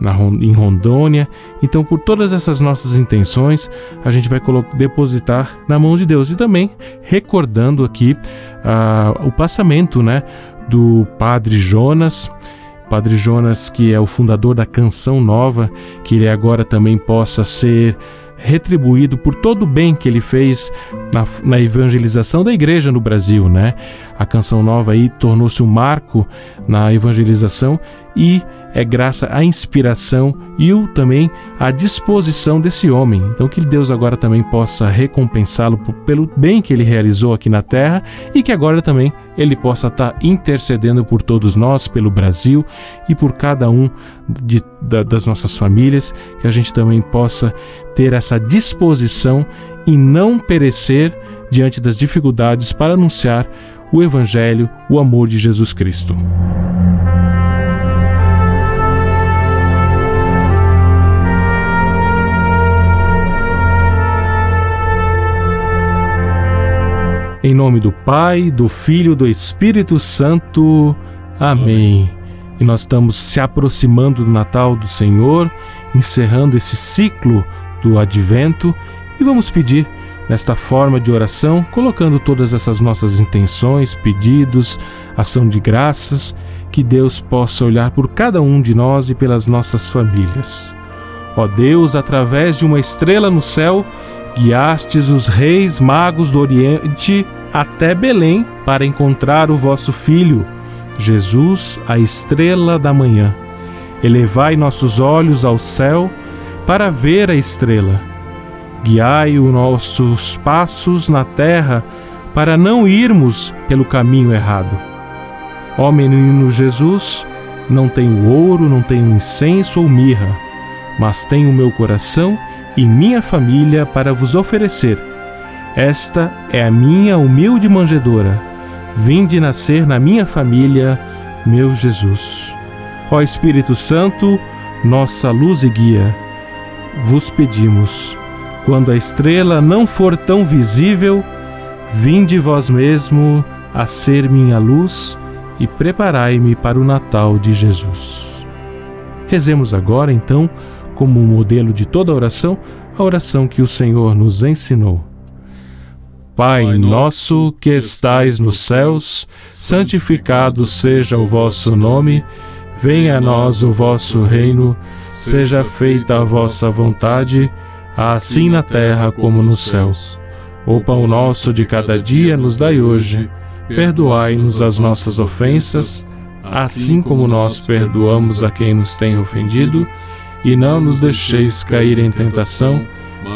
na, em Rondônia. Então, por todas essas nossas intenções, a gente vai depositar na mão de Deus e também recordando aqui uh, o passamento né, do Padre Jonas. Padre Jonas, que é o fundador da Canção Nova, que ele agora também possa ser retribuído por todo o bem que ele fez na, na, evangelização da igreja no Brasil, né? A Canção Nova aí tornou-se um marco na evangelização e é graças à inspiração e o, também à disposição desse homem. Então que Deus agora também possa recompensá-lo pelo bem que ele realizou aqui na terra e que agora também ele possa estar intercedendo por todos nós, pelo Brasil e por cada um de, da, das nossas famílias, que a gente também possa ter essa disposição em não perecer diante das dificuldades para anunciar o Evangelho, o amor de Jesus Cristo. Em nome do Pai, do Filho e do Espírito Santo. Amém. E nós estamos se aproximando do Natal do Senhor, encerrando esse ciclo do Advento e vamos pedir nesta forma de oração, colocando todas essas nossas intenções, pedidos, ação de graças, que Deus possa olhar por cada um de nós e pelas nossas famílias. Ó Deus, através de uma estrela no céu, guiastes os reis magos do Oriente até Belém para encontrar o vosso Filho, Jesus, a estrela da manhã. Elevai nossos olhos ao céu para ver a estrela. Guiai os nossos passos na terra para não irmos pelo caminho errado. Ó menino Jesus, não tenho ouro, não tenho incenso ou mirra, mas tenho meu coração e minha família para vos oferecer. Esta é a minha humilde manjedoura. Vinde nascer na minha família, meu Jesus. Ó Espírito Santo, nossa luz e guia, vos pedimos, quando a estrela não for tão visível, vinde vós mesmo a ser minha luz e preparai-me para o Natal de Jesus. Rezemos agora, então, como um modelo de toda oração, a oração que o Senhor nos ensinou. Pai nosso que estais nos céus, santificado seja o vosso nome, venha a nós o vosso reino, seja feita a vossa vontade, assim na terra como nos céus. O pão nosso de cada dia nos dai hoje, perdoai-nos as nossas ofensas, assim como nós perdoamos a quem nos tem ofendido, e não nos deixeis cair em tentação,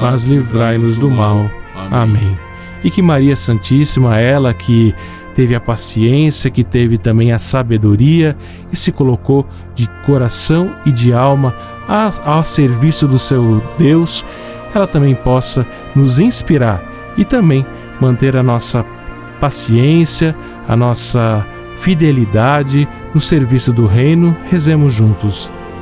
mas livrai-nos do mal. Amém. E que Maria Santíssima, ela que teve a paciência, que teve também a sabedoria e se colocou de coração e de alma ao serviço do seu Deus, ela também possa nos inspirar e também manter a nossa paciência, a nossa fidelidade no serviço do Reino. Rezemos juntos.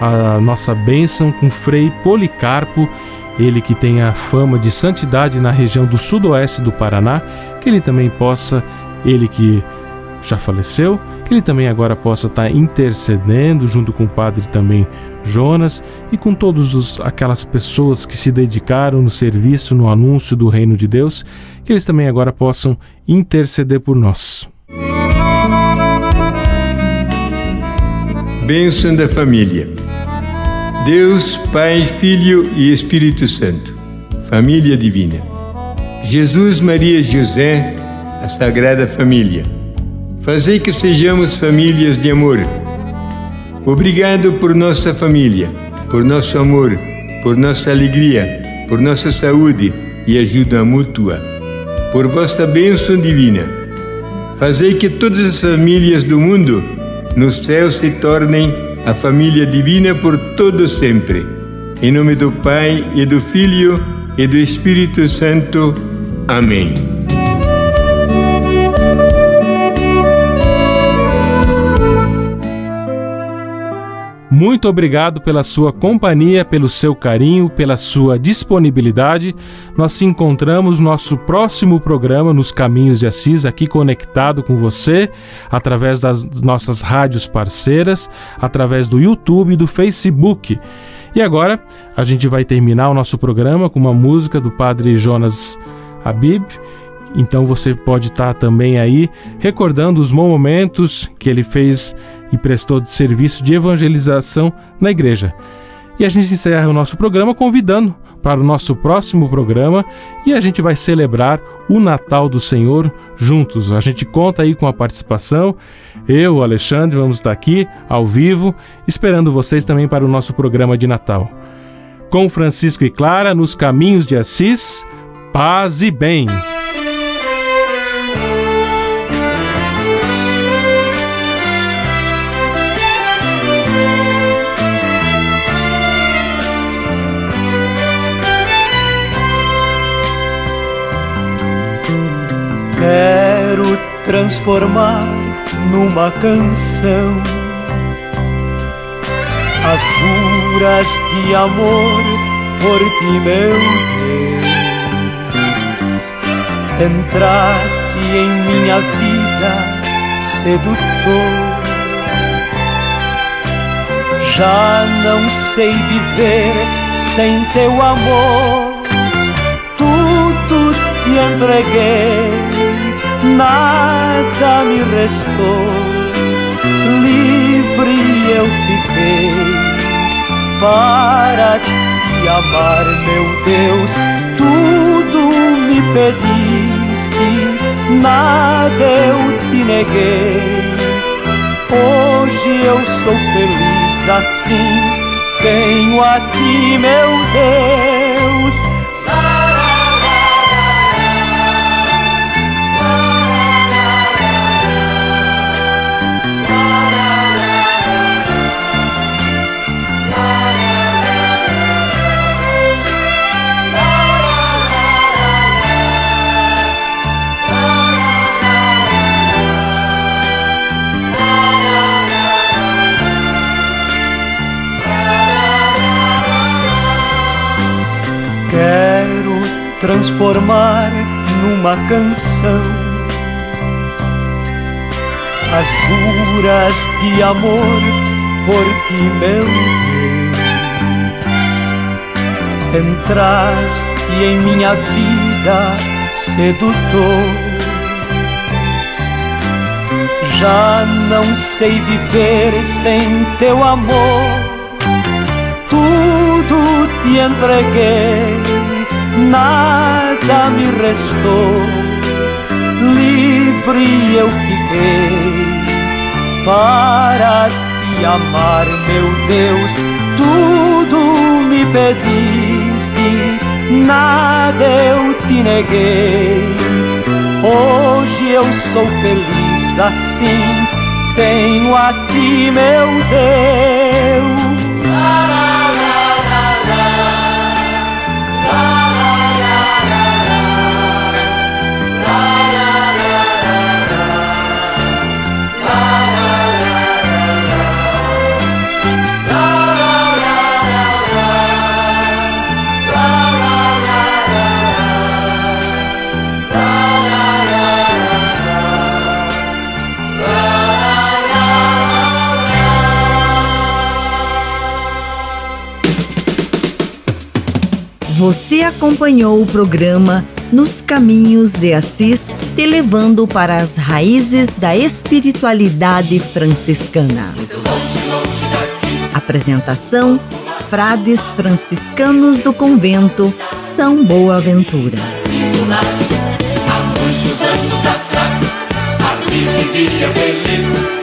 a nossa bênção com Frei Policarpo ele que tem a fama de santidade na região do sudoeste do Paraná, que ele também possa, ele que já faleceu, que ele também agora possa estar intercedendo junto com o padre também Jonas e com todas aquelas pessoas que se dedicaram no serviço, no anúncio do reino de Deus, que eles também agora possam interceder por nós. Bênção da família. Deus, Pai, Filho e Espírito Santo, família divina. Jesus, Maria e José, a Sagrada Família. Fazei que sejamos famílias de amor. Obrigado por nossa família, por nosso amor, por nossa alegria, por nossa saúde e ajuda mútua. Por vossa bênção divina. Fazei que todas as famílias do mundo no céu se tornem a família divina por todo sempre. Em nome do Pai e do Filho e do Espírito Santo. Amém. Muito obrigado pela sua companhia, pelo seu carinho, pela sua disponibilidade. Nós se encontramos no nosso próximo programa nos Caminhos de Assis, aqui conectado com você, através das nossas rádios parceiras, através do YouTube e do Facebook. E agora a gente vai terminar o nosso programa com uma música do Padre Jonas Habib. Então você pode estar também aí recordando os momentos que ele fez e prestou de serviço de evangelização na igreja. E a gente encerra o nosso programa convidando para o nosso próximo programa e a gente vai celebrar o Natal do Senhor juntos. A gente conta aí com a participação. Eu, Alexandre, vamos estar aqui ao vivo, esperando vocês também para o nosso programa de Natal. Com Francisco e Clara nos caminhos de Assis, paz e bem. Quero transformar numa canção as juras de amor por ti, meu Deus. Entraste em minha vida, sedutor. Já não sei viver sem teu amor. Tudo te entreguei nada me restou, livre eu fiquei para te amar, meu Deus. Tudo me pediste, nada eu te neguei. Hoje eu sou feliz assim, tenho a ti, meu Deus transformar numa canção as juras de amor por ti, meu Deus. Entraste em minha vida, sedutor. Já não sei viver sem teu amor. Tudo te entreguei, nada me restou. Livre eu fiquei para te amar, meu Deus. Tudo me pediste, nada eu te neguei. Hoje eu sou feliz assim, tenho a ti, meu Deus. Você acompanhou o programa Nos Caminhos de Assis, te levando para as raízes da espiritualidade franciscana. Apresentação: Frades franciscanos do convento São Boaventura. Há muitos anos atrás, vivia feliz,